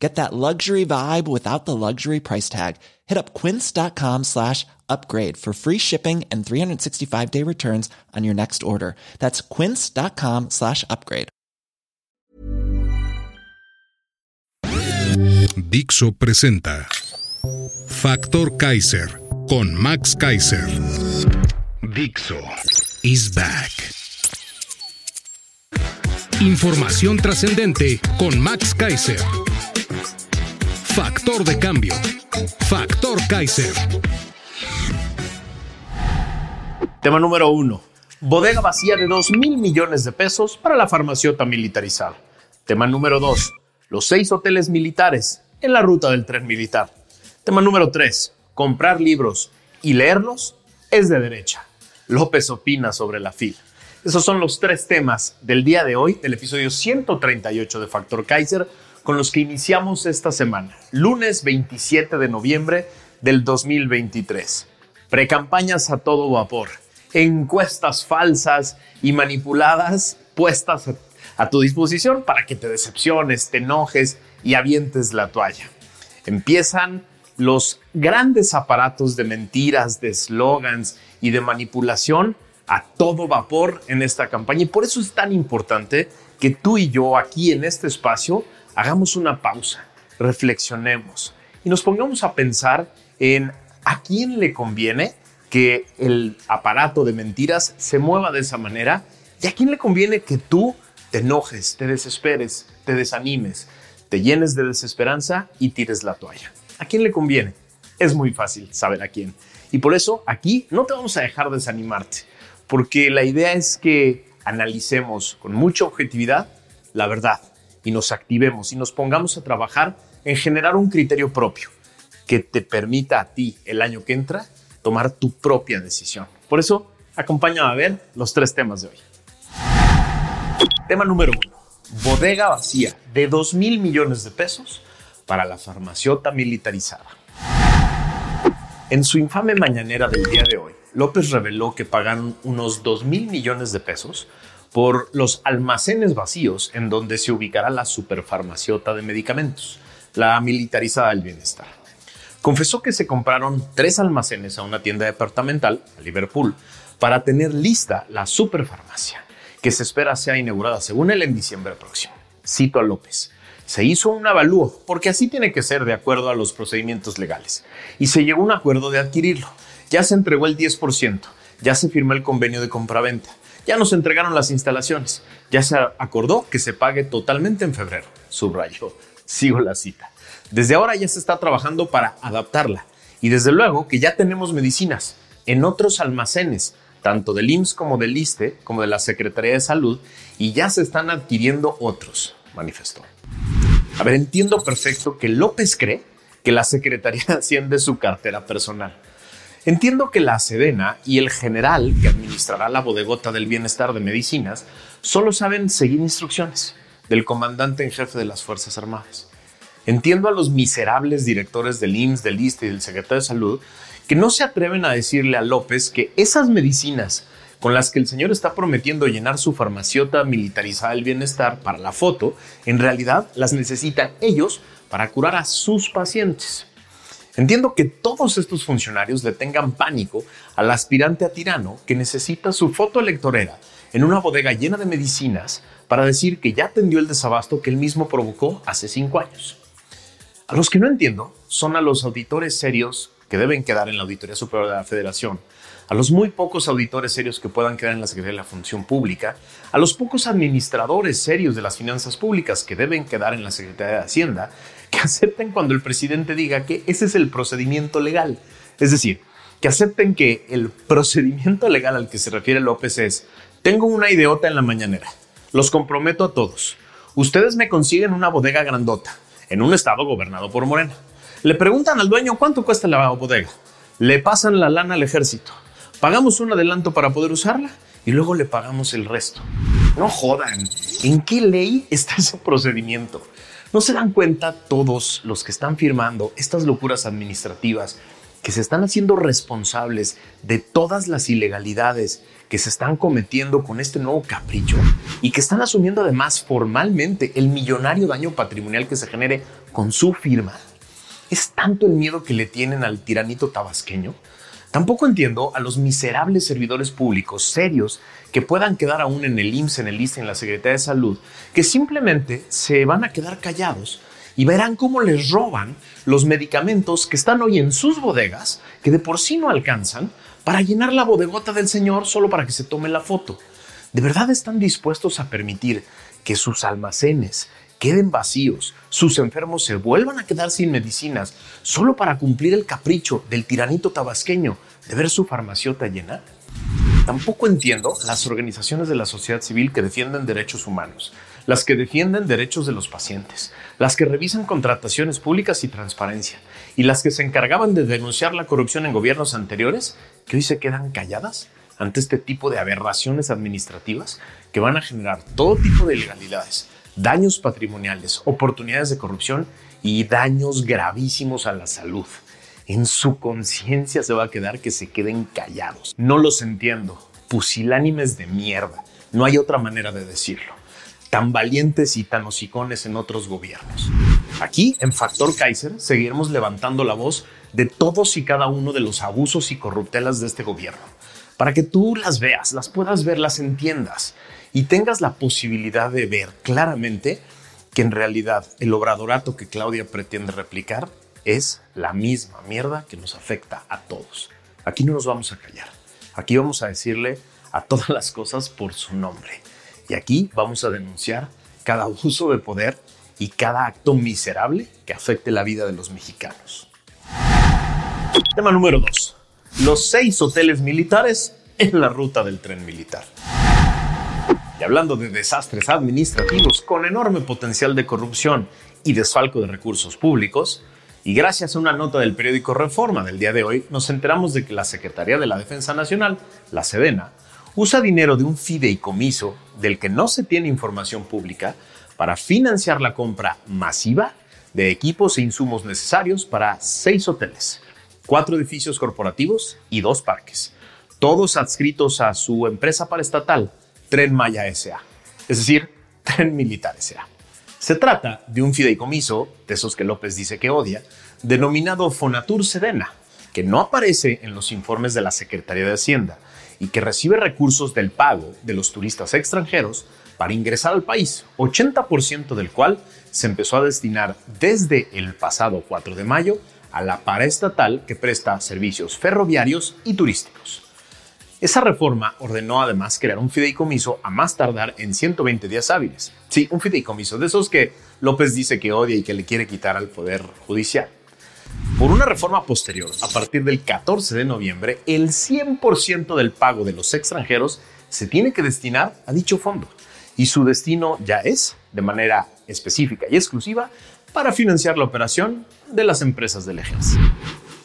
Get that luxury vibe without the luxury price tag. Hit up quince.com slash upgrade for free shipping and 365 day returns on your next order. That's quince.com slash upgrade. Dixo presenta Factor Kaiser con Max Kaiser. Dixo is back. Información trascendente con Max Kaiser. Factor de cambio. Factor Kaiser. Tema número uno. Bodega vacía de 2 mil millones de pesos para la farmaciota militarizada. Tema número dos. Los seis hoteles militares en la ruta del tren militar. Tema número tres. Comprar libros y leerlos es de derecha. López opina sobre la fila. Esos son los tres temas del día de hoy, del episodio 138 de Factor Kaiser, con los que iniciamos esta semana, lunes 27 de noviembre del 2023. Precampañas a todo vapor, encuestas falsas y manipuladas puestas a, tu disposición para que te decepciones, te enojes y avientes la toalla. Empiezan los grandes aparatos de mentiras, de slogans y de manipulación a todo vapor en esta campaña. Y por eso es tan importante que tú y yo aquí en este espacio hagamos una pausa, reflexionemos y nos pongamos a pensar en a quién le conviene que el aparato de mentiras se mueva de esa manera y a quién le conviene que tú te enojes, te desesperes, te desanimes, te llenes de desesperanza y tires la toalla. ¿A quién le conviene? Es muy fácil saber a quién. Y por eso aquí no te vamos a dejar desanimarte, porque la idea es que analicemos con mucha objetividad la verdad y nos activemos y nos pongamos a trabajar en generar un criterio propio que te permita a ti el año que entra tomar tu propia decisión. Por eso, acompáñame a ver los tres temas de hoy. Tema número uno. Bodega vacía de 2 mil millones de pesos para la farmaciota militarizada. En su infame mañanera del día de hoy, López reveló que pagaron unos 2 mil millones de pesos por los almacenes vacíos en donde se ubicará la superfarmaciota de medicamentos, la militarizada del bienestar. Confesó que se compraron tres almacenes a una tienda departamental, Liverpool, para tener lista la superfarmacia, que se espera sea inaugurada según él en diciembre próximo. Cito a López. Se hizo un avalúo, porque así tiene que ser de acuerdo a los procedimientos legales, y se llegó a un acuerdo de adquirirlo. Ya se entregó el 10%, ya se firmó el convenio de compraventa, ya nos entregaron las instalaciones, ya se acordó que se pague totalmente en febrero. Subrayó. Sigo la cita. Desde ahora ya se está trabajando para adaptarla y desde luego que ya tenemos medicinas en otros almacenes, tanto del IMSS como del ISTE, como de la Secretaría de Salud, y ya se están adquiriendo otros, manifestó. A ver, entiendo perfecto que López cree que la Secretaría asciende su cartera personal. Entiendo que la Sedena y el general que administrará la bodegota del bienestar de medicinas solo saben seguir instrucciones del comandante en jefe de las Fuerzas Armadas. Entiendo a los miserables directores del IMSS, del ISTE y del secretario de Salud que no se atreven a decirle a López que esas medicinas con las que el señor está prometiendo llenar su farmaciota militarizada del bienestar para la foto, en realidad las necesitan ellos para curar a sus pacientes. Entiendo que todos estos funcionarios le tengan pánico al aspirante a tirano que necesita su foto electorera en una bodega llena de medicinas para decir que ya atendió el desabasto que él mismo provocó hace cinco años. A los que no entiendo son a los auditores serios que deben quedar en la Auditoría Superior de la Federación, a los muy pocos auditores serios que puedan quedar en la Secretaría de la Función Pública, a los pocos administradores serios de las finanzas públicas que deben quedar en la Secretaría de Hacienda, que acepten cuando el presidente diga que ese es el procedimiento legal. Es decir, que acepten que el procedimiento legal al que se refiere López es, tengo una idiota en la mañanera, los comprometo a todos. Ustedes me consiguen una bodega grandota en un estado gobernado por Morena. Le preguntan al dueño cuánto cuesta la bodega. Le pasan la lana al ejército. Pagamos un adelanto para poder usarla y luego le pagamos el resto. No jodan, ¿en qué ley está ese procedimiento? ¿No se dan cuenta todos los que están firmando estas locuras administrativas que se están haciendo responsables de todas las ilegalidades que se están cometiendo con este nuevo capricho y que están asumiendo además formalmente el millonario daño patrimonial que se genere con su firma? ¿Es tanto el miedo que le tienen al tiranito tabasqueño? Tampoco entiendo a los miserables servidores públicos serios que puedan quedar aún en el IMSS, en el ISTE, en la Secretaría de Salud, que simplemente se van a quedar callados y verán cómo les roban los medicamentos que están hoy en sus bodegas, que de por sí no alcanzan, para llenar la bodegota del señor solo para que se tome la foto. ¿De verdad están dispuestos a permitir que sus almacenes queden vacíos, sus enfermos se vuelvan a quedar sin medicinas, solo para cumplir el capricho del tiranito tabasqueño de ver su farmaciota llena? Tampoco entiendo las organizaciones de la sociedad civil que defienden derechos humanos, las que defienden derechos de los pacientes, las que revisan contrataciones públicas y transparencia, y las que se encargaban de denunciar la corrupción en gobiernos anteriores, que hoy se quedan calladas ante este tipo de aberraciones administrativas que van a generar todo tipo de ilegalidades, daños patrimoniales, oportunidades de corrupción y daños gravísimos a la salud. En su conciencia se va a quedar que se queden callados. No los entiendo. Pusilánimes de mierda. No hay otra manera de decirlo. Tan valientes y tan hocicones en otros gobiernos. Aquí, en Factor Kaiser, seguiremos levantando la voz de todos y cada uno de los abusos y corruptelas de este gobierno. Para que tú las veas, las puedas ver, las entiendas y tengas la posibilidad de ver claramente que en realidad el obradorato que Claudia pretende replicar es la misma mierda que nos afecta a todos. Aquí no nos vamos a callar. Aquí vamos a decirle a todas las cosas por su nombre. Y aquí vamos a denunciar cada abuso de poder y cada acto miserable que afecte la vida de los mexicanos. Tema número 2. Los seis hoteles militares en la ruta del tren militar. Y hablando de desastres administrativos con enorme potencial de corrupción y desfalco de recursos públicos, y gracias a una nota del periódico Reforma del día de hoy, nos enteramos de que la Secretaría de la Defensa Nacional, la Sedena, usa dinero de un fideicomiso del que no se tiene información pública para financiar la compra masiva de equipos e insumos necesarios para seis hoteles, cuatro edificios corporativos y dos parques, todos adscritos a su empresa paraestatal, Tren Maya SA, es decir, Tren Militar SA. Se trata de un fideicomiso, de esos que López dice que odia, denominado Fonatur Sedena, que no aparece en los informes de la Secretaría de Hacienda y que recibe recursos del pago de los turistas extranjeros para ingresar al país, 80% del cual se empezó a destinar desde el pasado 4 de mayo a la paraestatal que presta servicios ferroviarios y turísticos. Esa reforma ordenó además crear un fideicomiso a más tardar en 120 días hábiles. Sí, un fideicomiso, de esos que López dice que odia y que le quiere quitar al Poder Judicial. Por una reforma posterior, a partir del 14 de noviembre, el 100% del pago de los extranjeros se tiene que destinar a dicho fondo y su destino ya es, de manera específica y exclusiva, para financiar la operación de las empresas del ejército.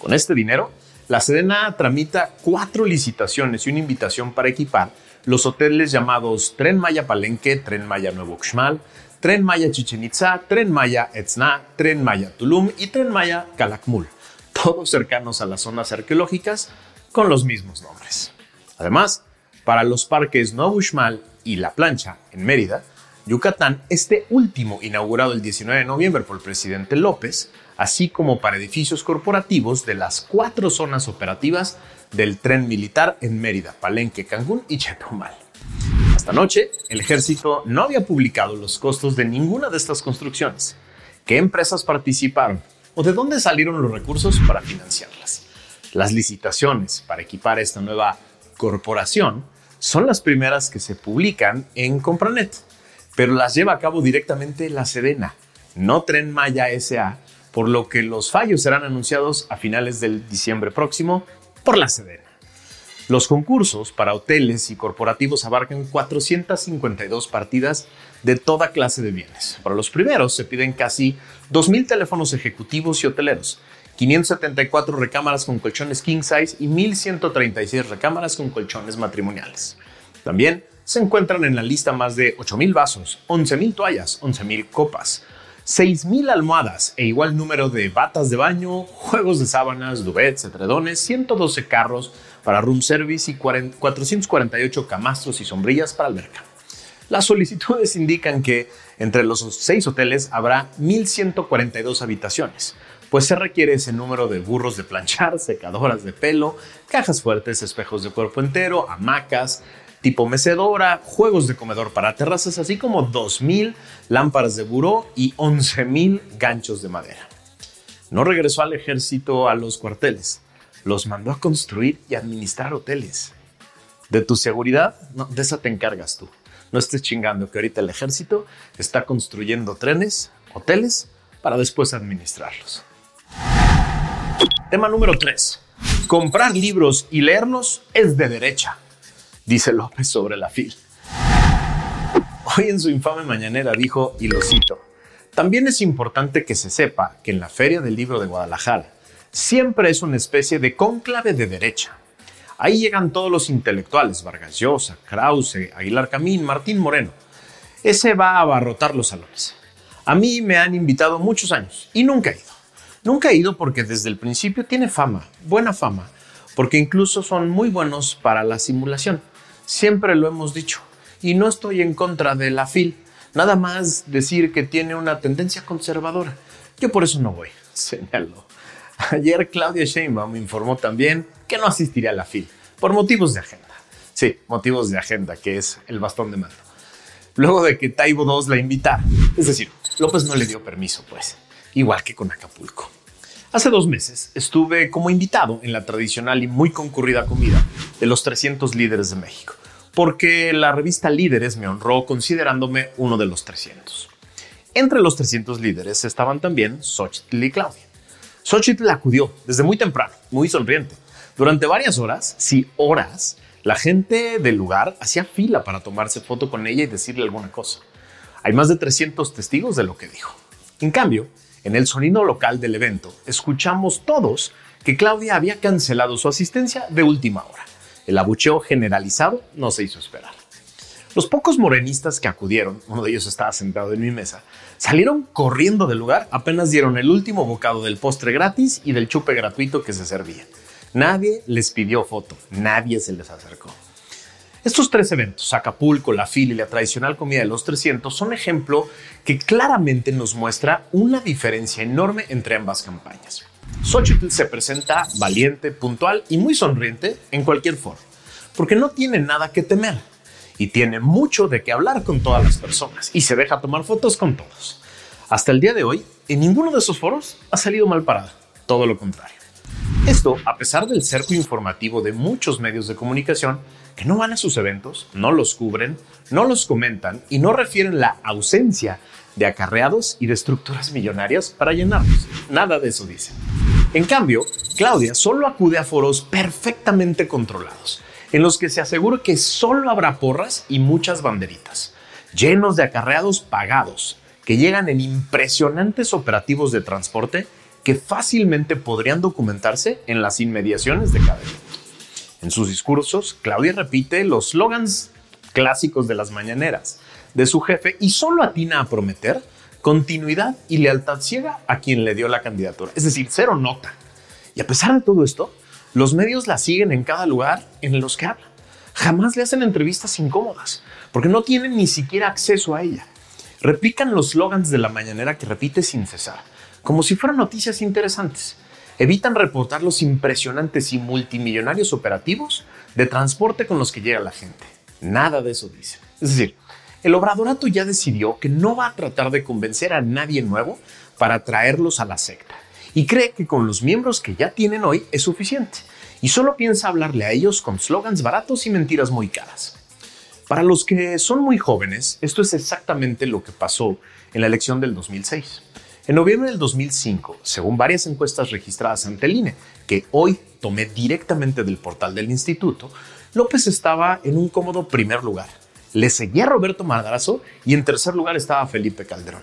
Con este dinero, la Sedena tramita cuatro licitaciones y una invitación para equipar los hoteles llamados Tren Maya Palenque, Tren Maya Nuevo Xmal, Tren Maya Chichen Itza, Tren Maya Etzna, Tren Maya Tulum y Tren Maya Calakmul, todos cercanos a las zonas arqueológicas con los mismos nombres. Además, para los parques Nuevo Xmal y La Plancha en Mérida, Yucatán, este último inaugurado el 19 de noviembre por el presidente López, así como para edificios corporativos de las cuatro zonas operativas del tren militar en Mérida, Palenque, Cancún y Chetumal. Hasta anoche, el ejército no había publicado los costos de ninguna de estas construcciones. ¿Qué empresas participaron? ¿O de dónde salieron los recursos para financiarlas? Las licitaciones para equipar esta nueva corporación son las primeras que se publican en Compranet, pero las lleva a cabo directamente la Sedena, no Tren Maya SA, por lo que los fallos serán anunciados a finales del diciembre próximo por la Sedena. Los concursos para hoteles y corporativos abarcan 452 partidas de toda clase de bienes. Para los primeros se piden casi 2.000 teléfonos ejecutivos y hoteleros, 574 recámaras con colchones king size y 1.136 recámaras con colchones matrimoniales. También se encuentran en la lista más de 8.000 vasos, 11.000 toallas, 11.000 copas, 6.000 almohadas e igual número de batas de baño, juegos de sábanas, duvets, edredones, 112 carros para room service y 448 camastros y sombrillas para alberca. Las solicitudes indican que entre los seis hoteles habrá 1.142 habitaciones, pues se requiere ese número de burros de planchar, secadoras de pelo, cajas fuertes, espejos de cuerpo entero, hamacas, tipo mecedora, juegos de comedor para terrazas, así como 2.000 lámparas de buró y 11.000 ganchos de madera. No regresó al ejército a los cuarteles, los mandó a construir y administrar hoteles. De tu seguridad, no, de esa te encargas tú. No estés chingando que ahorita el ejército está construyendo trenes, hoteles, para después administrarlos. Tema número 3. Comprar libros y leerlos es de derecha, dice López sobre la fil. Hoy en su infame mañanera dijo, y lo cito, también es importante que se sepa que en la Feria del Libro de Guadalajara siempre es una especie de cónclave de derecha. Ahí llegan todos los intelectuales, Vargas Llosa, Krause, Aguilar Camín, Martín Moreno. Ese va a abarrotar los salones. A mí me han invitado muchos años y nunca he ido. Nunca he ido porque desde el principio tiene fama, buena fama, porque incluso son muy buenos para la simulación. Siempre lo hemos dicho. Y no estoy en contra de la FIL. Nada más decir que tiene una tendencia conservadora. Yo por eso no voy, señaló. Ayer Claudia Sheinbaum informó también que no asistiría a la FIL por motivos de agenda. Sí, motivos de agenda, que es el bastón de mando. Luego de que Taibo II la invitara. Es decir, López no le dio permiso, pues igual que con Acapulco. Hace dos meses estuve como invitado en la tradicional y muy concurrida comida de los 300 líderes de México, porque la revista Líderes me honró considerándome uno de los 300. Entre los 300 líderes estaban también Xochitl y Claudia. Xochitl acudió desde muy temprano, muy sonriente. Durante varias horas, sí horas, la gente del lugar hacía fila para tomarse foto con ella y decirle alguna cosa. Hay más de 300 testigos de lo que dijo. En cambio, en el sonido local del evento, escuchamos todos que Claudia había cancelado su asistencia de última hora. El abucheo generalizado no se hizo esperar. Los pocos morenistas que acudieron, uno de ellos estaba sentado en mi mesa, salieron corriendo del lugar apenas dieron el último bocado del postre gratis y del chupe gratuito que se servía. Nadie les pidió foto, nadie se les acercó. Estos tres eventos, Acapulco, la fila y la tradicional comida de los 300, son ejemplo que claramente nos muestra una diferencia enorme entre ambas campañas. Xochitl se presenta valiente, puntual y muy sonriente en cualquier foro, porque no tiene nada que temer y tiene mucho de qué hablar con todas las personas y se deja tomar fotos con todos. Hasta el día de hoy, en ninguno de esos foros ha salido mal parada, todo lo contrario. Esto, a pesar del cerco informativo de muchos medios de comunicación, que no van a sus eventos, no los cubren, no los comentan y no refieren la ausencia de acarreados y de estructuras millonarias para llenarlos. Nada de eso dicen. En cambio, Claudia solo acude a foros perfectamente controlados, en los que se asegura que solo habrá porras y muchas banderitas, llenos de acarreados pagados, que llegan en impresionantes operativos de transporte que fácilmente podrían documentarse en las inmediaciones de cada evento. En sus discursos, Claudia repite los slogans clásicos de las mañaneras de su jefe y solo atina a prometer continuidad y lealtad ciega a quien le dio la candidatura, es decir, cero nota. Y a pesar de todo esto, los medios la siguen en cada lugar en los que habla. Jamás le hacen entrevistas incómodas, porque no tienen ni siquiera acceso a ella. Replican los slogans de la mañanera que repite sin cesar, como si fueran noticias interesantes evitan reportar los impresionantes y multimillonarios operativos de transporte con los que llega la gente. Nada de eso dice. Es decir, el obradorato ya decidió que no va a tratar de convencer a nadie nuevo para traerlos a la secta y cree que con los miembros que ya tienen hoy es suficiente y solo piensa hablarle a ellos con slogans baratos y mentiras muy caras. Para los que son muy jóvenes, esto es exactamente lo que pasó en la elección del 2006. En noviembre del 2005, según varias encuestas registradas ante el INE, que hoy tomé directamente del portal del instituto, López estaba en un cómodo primer lugar. Le seguía Roberto Madrazo y en tercer lugar estaba Felipe Calderón.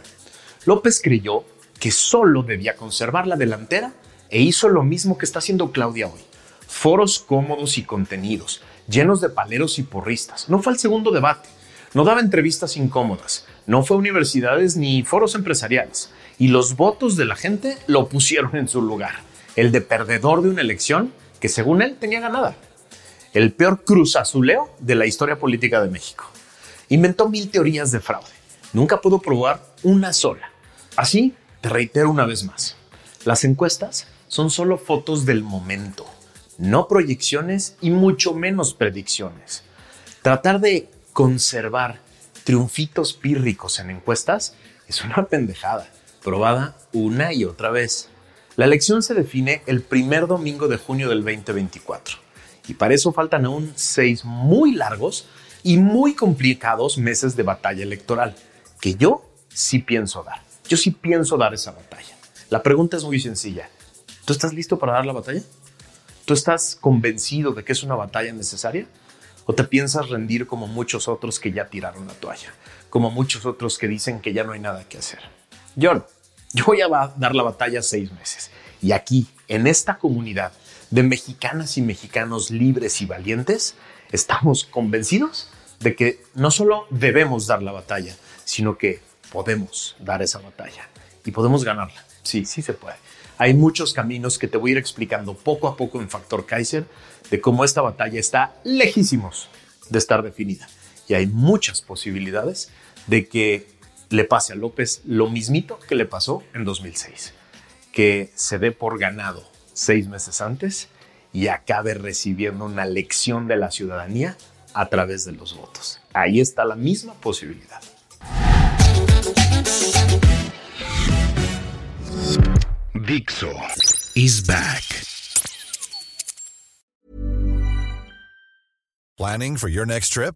López creyó que solo debía conservar la delantera e hizo lo mismo que está haciendo Claudia hoy. Foros cómodos y contenidos, llenos de paleros y porristas. No fue al segundo debate, no daba entrevistas incómodas, no fue a universidades ni foros empresariales. Y los votos de la gente lo pusieron en su lugar, el de perdedor de una elección que según él tenía ganada. El peor cruz azuleo de la historia política de México. Inventó mil teorías de fraude. Nunca pudo probar una sola. Así, te reitero una vez más. Las encuestas son solo fotos del momento, no proyecciones y mucho menos predicciones. Tratar de conservar triunfitos pírricos en encuestas es una pendejada, probada una y otra vez. La elección se define el primer domingo de junio del 2024 y para eso faltan aún seis muy largos y muy complicados meses de batalla electoral, que yo sí pienso dar. Yo sí pienso dar esa batalla. La pregunta es muy sencilla. ¿Tú estás listo para dar la batalla? ¿Tú estás convencido de que es una batalla necesaria? ¿O te piensas rendir como muchos otros que ya tiraron la toalla? Como muchos otros que dicen que ya no hay nada que hacer. No. Yo voy a dar la batalla seis meses. Y aquí, en esta comunidad de mexicanas y mexicanos libres y valientes, estamos convencidos de que no solo debemos dar la batalla, sino que podemos dar esa batalla y podemos ganarla. Sí, sí se puede. Hay muchos caminos que te voy a ir explicando poco a poco en Factor Kaiser de cómo esta batalla está lejísimos de estar definida. Y hay muchas posibilidades de que le pase a López lo mismito que le pasó en 2006. Que se dé por ganado seis meses antes y acabe recibiendo una lección de la ciudadanía a través de los votos. Ahí está la misma posibilidad. Dixo is back. Planning for your next trip?